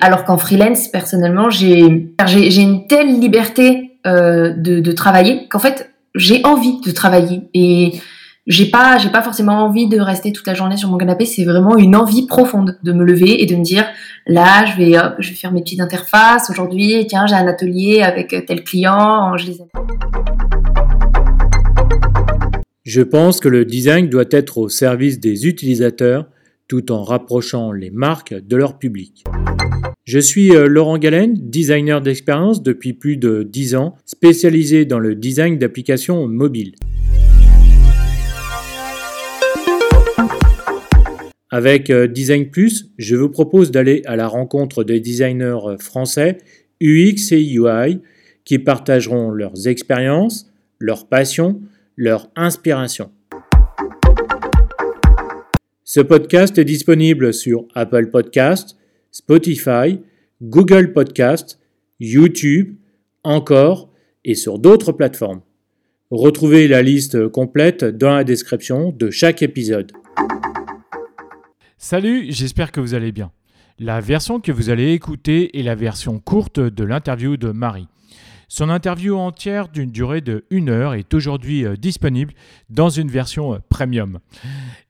Alors qu'en freelance, personnellement, j'ai une telle liberté euh, de, travailler qu'en fait, j'ai envie de travailler. Et j'ai pas j'ai pas forcément envie de rester toute la journée sur mon canapé. C'est vraiment une envie profonde de me lever et de me dire là je vais je vais faire mes petites interfaces. Aujourd'hui tiens j'ai un atelier avec tel client je pense que le design doit être au service des utilisateurs tout en rapprochant les marques de leur public. Je suis euh, Laurent Galen, designer d'expérience depuis plus de 10 ans, spécialisé dans le design d'applications mobiles. Avec euh, Design Plus, je vous propose d'aller à la rencontre des designers euh, français UX et UI qui partageront leurs expériences, leurs passions, leur inspiration. Ce podcast est disponible sur Apple Podcast, Spotify, Google Podcast, YouTube, encore et sur d'autres plateformes. Retrouvez la liste complète dans la description de chaque épisode. Salut, j'espère que vous allez bien. La version que vous allez écouter est la version courte de l'interview de Marie. Son interview entière d'une durée de 1 heure est aujourd'hui euh, disponible dans une version euh, premium.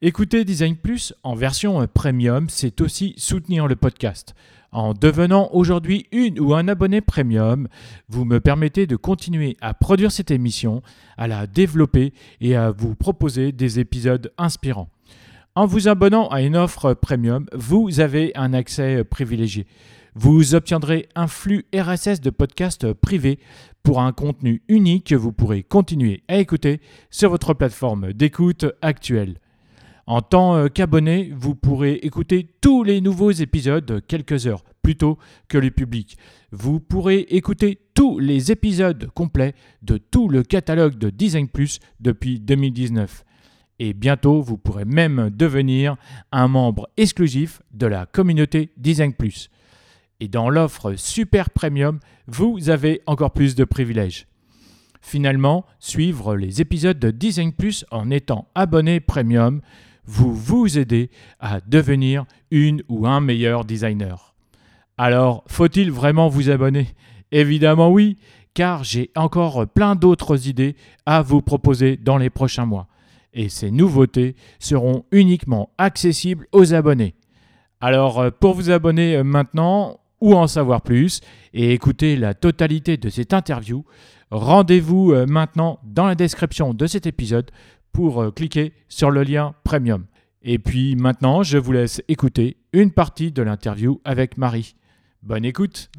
Écouter Design Plus en version euh, premium, c'est aussi soutenir le podcast. En devenant aujourd'hui une ou un abonné premium, vous me permettez de continuer à produire cette émission, à la développer et à vous proposer des épisodes inspirants. En vous abonnant à une offre premium, vous avez un accès privilégié. Vous obtiendrez un flux RSS de podcasts privés pour un contenu unique que vous pourrez continuer à écouter sur votre plateforme d'écoute actuelle. En tant qu'abonné, vous pourrez écouter tous les nouveaux épisodes quelques heures plus tôt que le public. Vous pourrez écouter tous les épisodes complets de tout le catalogue de Design Plus depuis 2019 et bientôt vous pourrez même devenir un membre exclusif de la communauté Design Plus. Et dans l'offre Super Premium, vous avez encore plus de privilèges. Finalement, suivre les épisodes de Design Plus en étant abonné Premium vous vous aider à devenir une ou un meilleur designer. Alors, faut-il vraiment vous abonner? Évidemment oui, car j'ai encore plein d'autres idées à vous proposer dans les prochains mois et ces nouveautés seront uniquement accessibles aux abonnés. Alors euh, pour vous abonner euh, maintenant ou en savoir plus et écouter la totalité de cette interview, rendez-vous euh, maintenant dans la description de cet épisode pour cliquer sur le lien Premium. Et puis maintenant, je vous laisse écouter une partie de l'interview avec Marie. Bonne écoute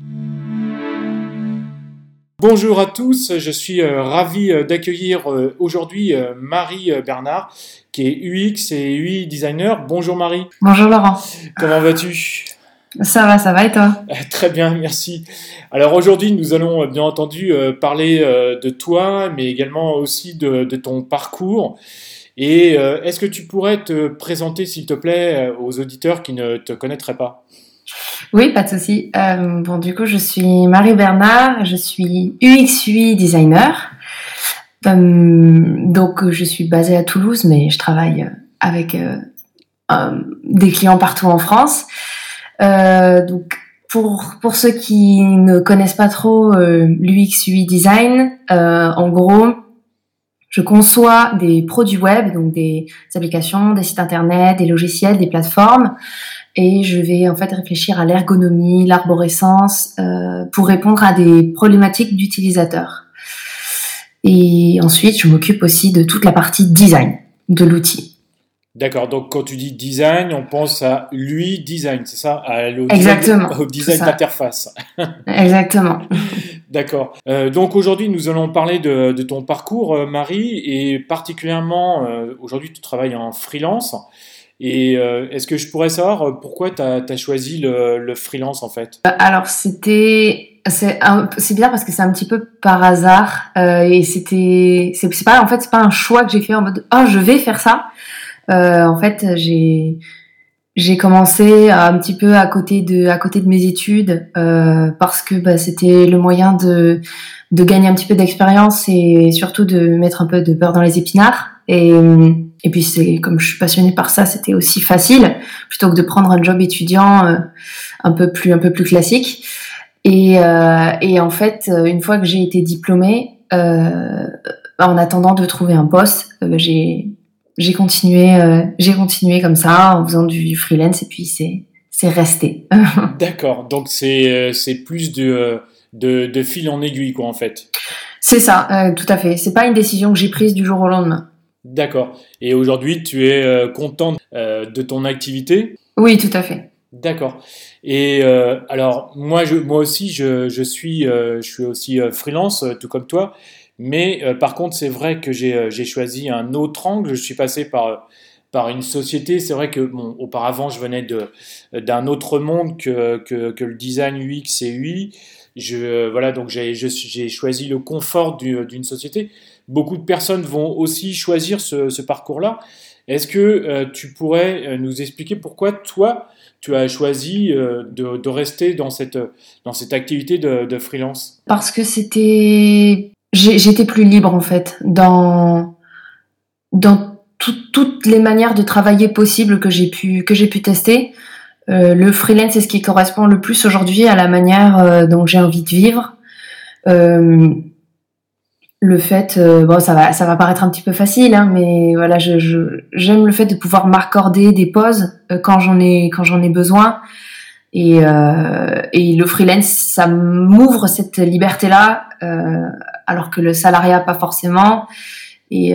Bonjour à tous, je suis euh, ravi euh, d'accueillir euh, aujourd'hui Marie Bernard, qui est UX et UI designer. Bonjour Marie. Bonjour Laurent. Comment vas-tu? Ça va, ça va et toi? Très bien, merci. Alors aujourd'hui, nous allons bien entendu parler de toi, mais également aussi de, de ton parcours. Et est-ce que tu pourrais te présenter, s'il te plaît, aux auditeurs qui ne te connaîtraient pas? Oui, pas de souci. Euh, bon, du coup, je suis Marie Bernard, je suis UX/UI designer. Euh, donc, je suis basée à Toulouse, mais je travaille avec euh, des clients partout en France. Donc, pour, pour ceux qui ne connaissent pas trop l'UX/UI design, en gros, je conçois des produits web, donc des applications, des sites internet, des logiciels, des plateformes, et je vais en fait réfléchir à l'ergonomie, l'arborescence euh, pour répondre à des problématiques d'utilisateurs. Et ensuite, je m'occupe aussi de toute la partie design de l'outil. D'accord, donc quand tu dis design, on pense à lui design, c'est ça? À, Exactement. Design, au design d'interface. Exactement. D'accord. Euh, donc aujourd'hui, nous allons parler de, de ton parcours, euh, Marie, et particulièrement, euh, aujourd'hui, tu travailles en freelance. Et est-ce que je pourrais savoir pourquoi tu as, choisi le, freelance en fait? Alors c'était c'est bien parce que c'est un petit peu par hasard et c'était c'est pas en fait c'est pas un choix que j'ai fait en mode oh je vais faire ça. En fait j'ai j'ai commencé un petit peu à côté de à côté de mes études parce que bah, c'était le moyen de de gagner un petit peu d'expérience et surtout de mettre un peu de beurre dans les épinards et et puis c'est comme je suis passionnée par ça, c'était aussi facile plutôt que de prendre un job étudiant euh, un peu plus un peu plus classique. Et, euh, et en fait, une fois que j'ai été diplômée, euh, en attendant de trouver un poste, j'ai j'ai continué j'ai continué comme ça en faisant du freelance et puis c'est c'est resté. D'accord. Donc c'est c'est plus de, de, de fil en aiguille quoi en fait. C'est ça, tout à fait. C'est pas une décision que j'ai prise du jour au lendemain. D'accord. Et aujourd'hui, tu es euh, contente euh, de ton activité? Oui, tout à fait. D'accord. Et euh, alors, moi, je, moi aussi, je, je suis, je suis aussi freelance, tout comme toi. Mais par contre, c'est vrai que j'ai choisi un autre angle. Je suis passé par, par une société. C'est vrai que, bon, auparavant, je venais d'un autre monde que, que, le design UX et UI. Je, voilà, donc j'ai choisi le confort d'une société beaucoup de personnes vont aussi choisir ce, parcours-là. Est-ce que euh, tu pourrais euh, nous expliquer pourquoi toi, tu as choisi euh, de, rester dans cette, dans cette activité de, freelance? Parce que c'était... J'étais plus libre en fait dans, dans toutes les manières de travailler possibles que j'ai pu, que pu tester. le freelance, c'est ce qui correspond le plus aujourd'hui à la manière dont j'ai envie de vivre le fait, euh, bon, ça va, ça va paraître un petit peu facile, hein, mais voilà, j'aime le fait de pouvoir m'accorder des pauses euh, quand j'en ai, quand j'en ai besoin. Et, euh, et le freelance, ça m'ouvre cette liberté-là, alors que le salariat pas forcément. Et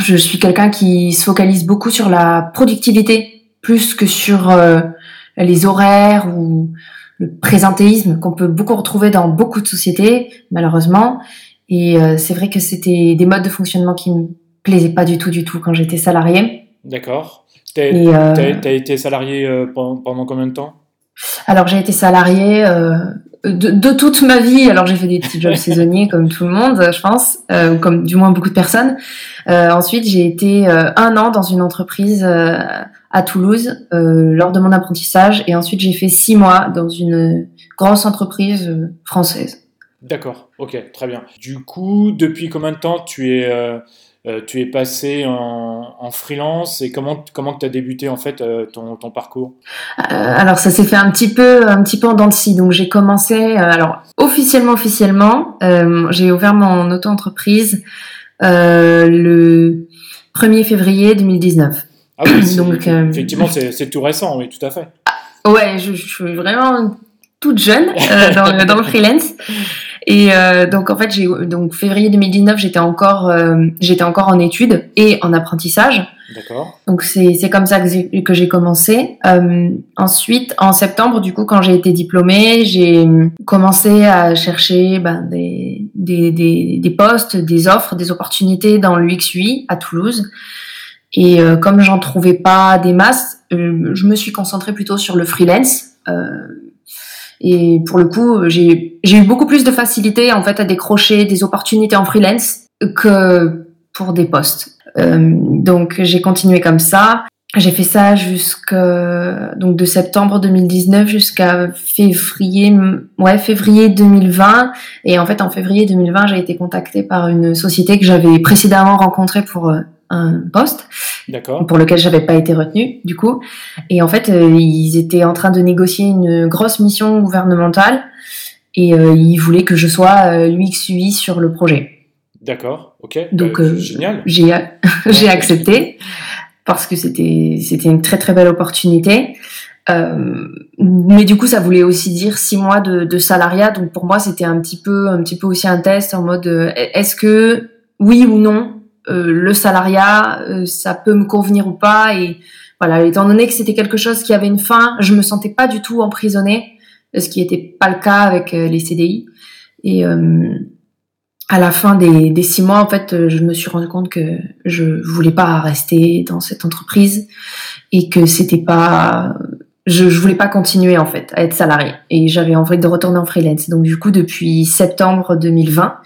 je suis quelqu'un qui se focalise beaucoup sur la productivité plus que sur les horaires ou le présentéisme qu'on peut beaucoup retrouver dans beaucoup de sociétés, malheureusement. Et euh, c'est vrai que c'était des modes de fonctionnement qui me plaisaient pas du tout, du tout quand j'étais salarié. D'accord. Tu as, euh, été salarié euh, pendant, combien de temps? Alors j'ai été salarié de, toute ma vie. Alors j'ai fait des petits jobs saisonniers comme tout le monde, je pense, ou comme du moins beaucoup de personnes. ensuite j'ai été un an dans une entreprise à Toulouse euh, lors de mon apprentissage et ensuite j'ai fait six mois dans une grosse entreprise euh, française. D'accord, ok, très bien. Du coup, depuis combien de temps tu es, euh, tu es passé en, freelance et comment comment tu as débuté en fait ton, ton, parcours? Alors ça s'est fait un petit peu un petit peu en dents de scie. Donc j'ai commencé alors officiellement officiellement j'ai ouvert mon auto-entreprise le 1er février 2019. Ah oui, Donc, euh, effectivement, c'est tout récent, oui, tout à fait. Ouais, je, suis vraiment toute jeune euh, dans, dans, le freelance. Et euh, donc en fait, j'ai donc février 2019, j'étais encore j'étais encore en études et en apprentissage. D'accord. Donc c'est c'est comme ça que j'ai commencé. ensuite, en septembre, du coup, quand j'ai été diplômée, j'ai commencé à chercher ben, des, des, des des postes, des offres, des opportunités dans l'UX/UI à Toulouse. Et euh, comme j'en trouvais pas des masses, euh, je me suis concentrée plutôt sur le freelance. Euh, et pour le coup, j'ai eu beaucoup plus de facilité en fait à décrocher des opportunités en freelance que pour des postes. donc j'ai continué comme ça. J'ai fait ça jusqu'à donc de septembre 2019 jusqu'à février ouais février 2020 et en fait en février 2020 j'ai été contactée par une société que j'avais précédemment rencontrée pour un poste pour lequel j'avais pas été retenue du coup et en fait euh, ils étaient en train de négocier une grosse mission gouvernementale et euh, ils voulaient que je sois euh, UX UI sur le projet. D'accord, ok. Donc génial. J'ai j'ai accepté parce que c'était c'était une très très belle opportunité. mais du coup, ça voulait aussi dire six mois de, de salariat. Donc pour moi, c'était un petit peu, un petit peu aussi un test en mode est-ce que oui ou non euh, le salariat, euh, ça peut me convenir ou pas. Et voilà, étant donné que c'était quelque chose qui avait une fin, je me sentais pas du tout emprisonnée, ce qui n'était pas le cas avec euh, les CDI. Et à la fin des, des, six mois, en fait, je me suis rendu compte que je voulais pas rester dans cette entreprise et que c'était pas, je, je voulais pas continuer en fait à être salarié et j'avais envie de retourner en freelance. Donc du coup, depuis septembre 2020,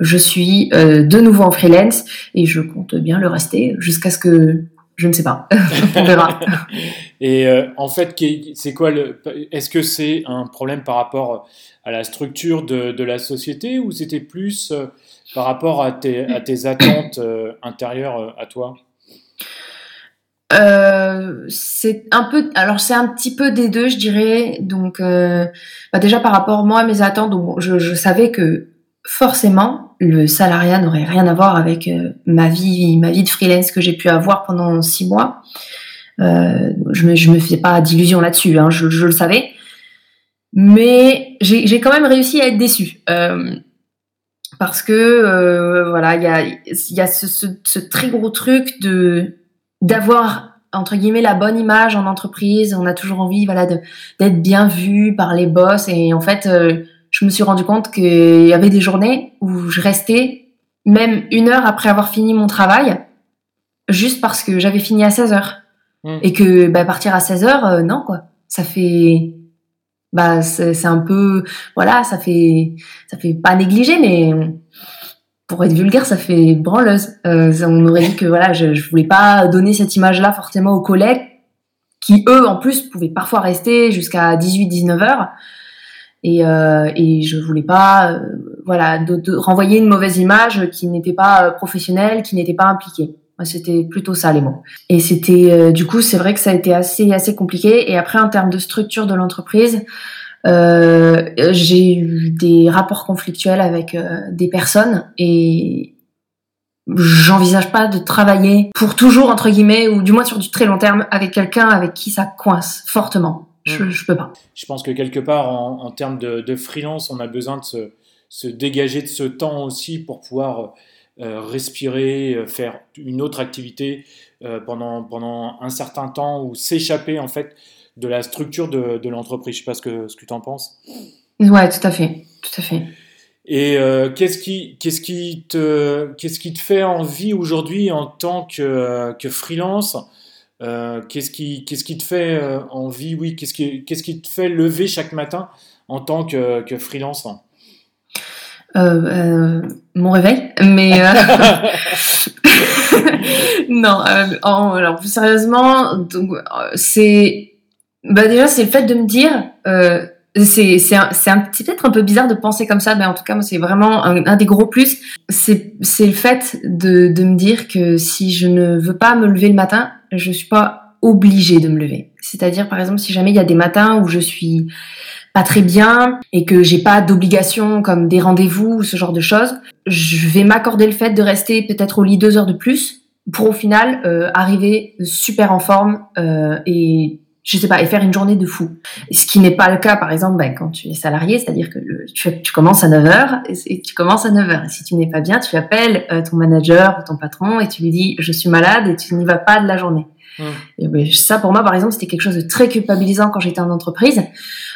je suis euh, de nouveau en freelance et je compte bien le rester jusqu'à ce que je ne sais pas. On verra. et euh, en fait, c'est quoi le Est-ce que c'est un problème par rapport à la structure de, de la société ou c'était plus par rapport à tes, à tes attentes euh, intérieures euh, à toi? Euh, c'est un peu, alors c'est un petit peu des deux, je dirais. Donc, bah déjà par rapport moi à mes attentes, donc, je, je, savais que forcément le salariat n'aurait rien à voir avec ma vie, ma vie de freelance que j'ai pu avoir pendant six mois. je me, je fais pas d'illusions là-dessus, hein, je, le savais. Mais j'ai quand même réussi à être déçue. Euh, parce que euh, voilà, il y a, ce, très gros truc de d'avoir entre guillemets la bonne image en entreprise. On a toujours envie voilà d'être bien vu par les boss et en fait, euh, je me suis rendu compte qu'il y avait des journées où je restais même une heure après avoir fini mon travail juste parce que j'avais fini à 16 heures mmh. et que bah, partir à 16 heures, euh, non quoi. Ça fait bah c'est un peu voilà ça fait ça fait pas négliger mais pour être vulgaire ça fait branleuse euh, on aurait dit que voilà je, je voulais pas donner cette image là forcément aux collègues qui eux en plus pouvaient parfois rester jusqu'à 18 19 heures et euh, et je voulais pas euh, voilà de, de, renvoyer une mauvaise image qui n'était pas euh, professionnelle qui n'était pas impliquée c'était plutôt ça les mots. Et c'était euh, du coup c'est vrai que ça a été assez assez compliqué. Et après en termes de structure de l'entreprise, euh, j'ai eu des rapports conflictuels avec euh, des personnes et j'envisage pas de travailler pour toujours entre guillemets ou du moins sur du très long terme avec quelqu'un avec qui ça coince fortement. Je, mm. je peux pas. Je pense que quelque part en, en termes de, de, freelance, on a besoin de se, se dégager de ce temps aussi pour pouvoir euh, respirer, euh, faire une autre activité euh, pendant, pendant un certain temps ou s'échapper en fait de la structure de, de l'entreprise. Je ne sais pas ce que, ce que tu en penses. Ouais, tout à fait. Tout à fait. Et qu'est-ce qui, qu'est-ce qui te, qu'est-ce qui te fait envie aujourd'hui en tant que, que freelance? Euh, qu'est-ce qui, te fait envie, oui, qu'est-ce qui, te fait lever chaque matin en tant que, freelance euh, euh, mon réveil, mais euh, non. Alors plus sérieusement, c'est bah déjà c'est le fait de me dire c'est c'est peut-être un peu bizarre de penser comme ça, mais en tout cas c'est vraiment un, des gros plus. C'est le fait de de me dire que si je ne veux pas me lever le matin, je suis pas obligée de me lever. C'est-à-dire par exemple si jamais il y a des matins où je suis pas très bien et que j'ai pas d'obligation comme des rendez-vous ou ce genre de choses, je vais m'accorder le fait de rester peut-être au lit deux heures de plus pour au final euh, arriver super en forme euh, et je sais pas et faire une journée de fou. Ce qui n'est pas le cas par exemple ben, quand tu es salarié, c'est-à-dire que le, tu, tu, commences à 9h et, tu commences à 9h et si tu n'es pas bien, tu appelles euh, ton manager ou ton patron et tu lui dis je suis malade et tu n'y vas pas de la journée. Mmh. Et ben, ça pour moi par exemple, c'était quelque chose de très culpabilisant quand j'étais en entreprise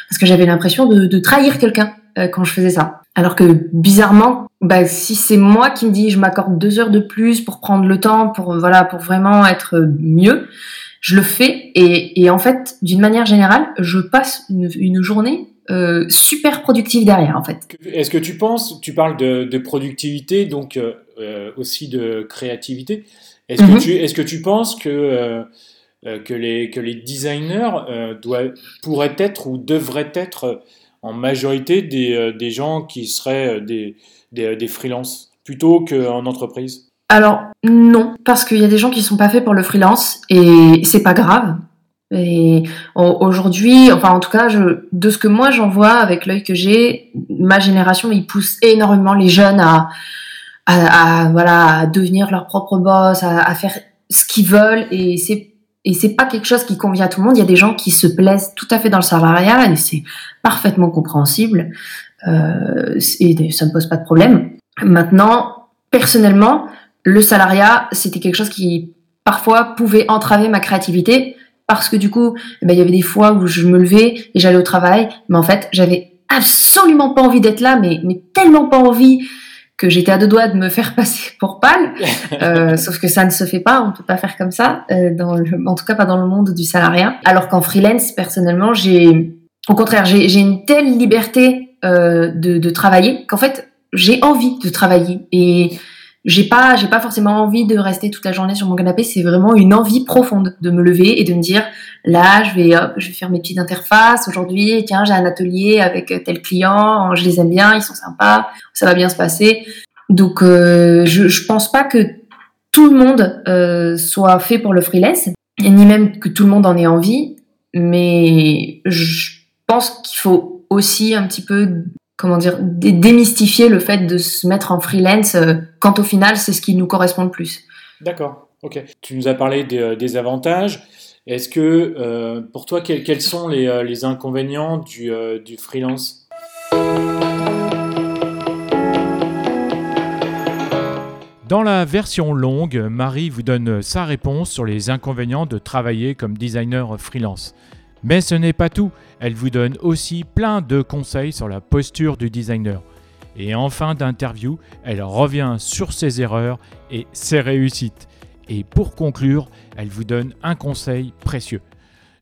parce que j'avais l'impression de, de, trahir quelqu'un euh, quand je faisais ça. Alors que bizarrement, bah, si c'est moi qui me dis je m'accorde deux heures de plus pour prendre le temps, pour voilà, pour vraiment être mieux, je le fais et, et en fait, d'une manière générale, je passe une, une journée euh, super productive derrière en fait. Est-ce que tu penses, tu parles de, de productivité, donc euh, euh aussi de créativité. Est-ce mm -hmm. que tu, est-ce que tu penses que euh, que, les, que les designers doivent, pourraient être ou devraient être en majorité des, des gens qui seraient des, des, des freelances plutôt qu'en entreprise? Alors non, parce qu'il y a des gens qui sont pas faits pour le freelance et c'est pas grave. Et aujourd'hui, enfin en tout cas, de ce que moi j'en vois avec l'œil que j'ai, ma génération, ils poussent énormément les jeunes à, voilà, devenir leur propre boss, à, à faire ce qu'ils veulent. Et c'est et c'est pas quelque chose qui convient à tout le monde. Il y a des gens qui se plaisent tout à fait dans le salariat et c'est parfaitement compréhensible. Euh, et ça ne pose pas de problème. Maintenant, personnellement, le salariat, c'était quelque chose qui parfois pouvait entraver ma créativité parce que du coup, eh ben, il y avait des fois où je me levais et j'allais au travail, mais en fait, j'avais absolument pas envie d'être là, mais, mais tellement pas envie que j'étais à deux doigts de me faire passer pour pâle, euh, sauf que ça ne se fait pas, on peut pas faire comme ça, euh, dans le, en tout cas pas dans le monde du salariat. Alors qu'en freelance, personnellement, j'ai, au contraire, j'ai une telle liberté euh, de, de travailler qu'en fait, j'ai envie de travailler et j'ai pas j'ai pas forcément envie de rester toute la journée sur mon canapé c'est vraiment une envie profonde de me lever et de me dire là je vais hop, je vais faire mes petites interfaces aujourd'hui tiens j'ai un atelier avec tel client je les aime bien ils sont sympas ça va bien se passer Donc, euh, je, je pense pas que tout le monde euh, soit fait pour le freelance, ni même que tout le monde en ait envie. Mais je pense qu'il faut aussi un petit peu, comment dire, démystifier le fait de se mettre en freelance euh, quand au final c'est ce qui nous correspond le plus. D'accord, ok. Tu nous as parlé des, des avantages. Est-ce que euh, pour toi, quels, quels sont les, euh, les, inconvénients du, euh, du freelance? Dans la version longue, Marie vous donne sa réponse sur les inconvénients de travailler comme designer freelance. Mais ce n'est pas tout, elle vous donne aussi plein de conseils sur la posture du designer. Et en fin d'interview, elle revient sur ses erreurs et ses réussites. Et pour conclure, elle vous donne un conseil précieux.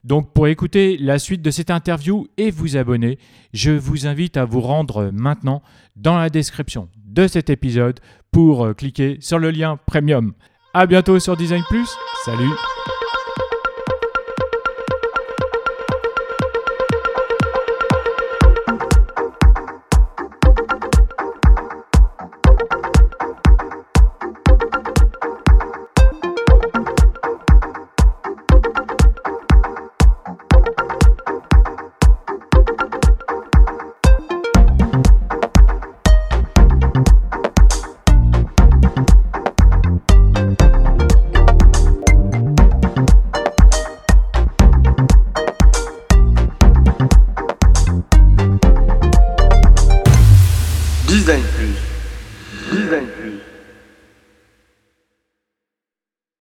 Donc pour écouter la suite de cette interview et vous abonner, je vous invite à vous rendre maintenant dans la description de cet épisode pour cliquer sur le lien premium. A bientôt sur Design Plus. Salut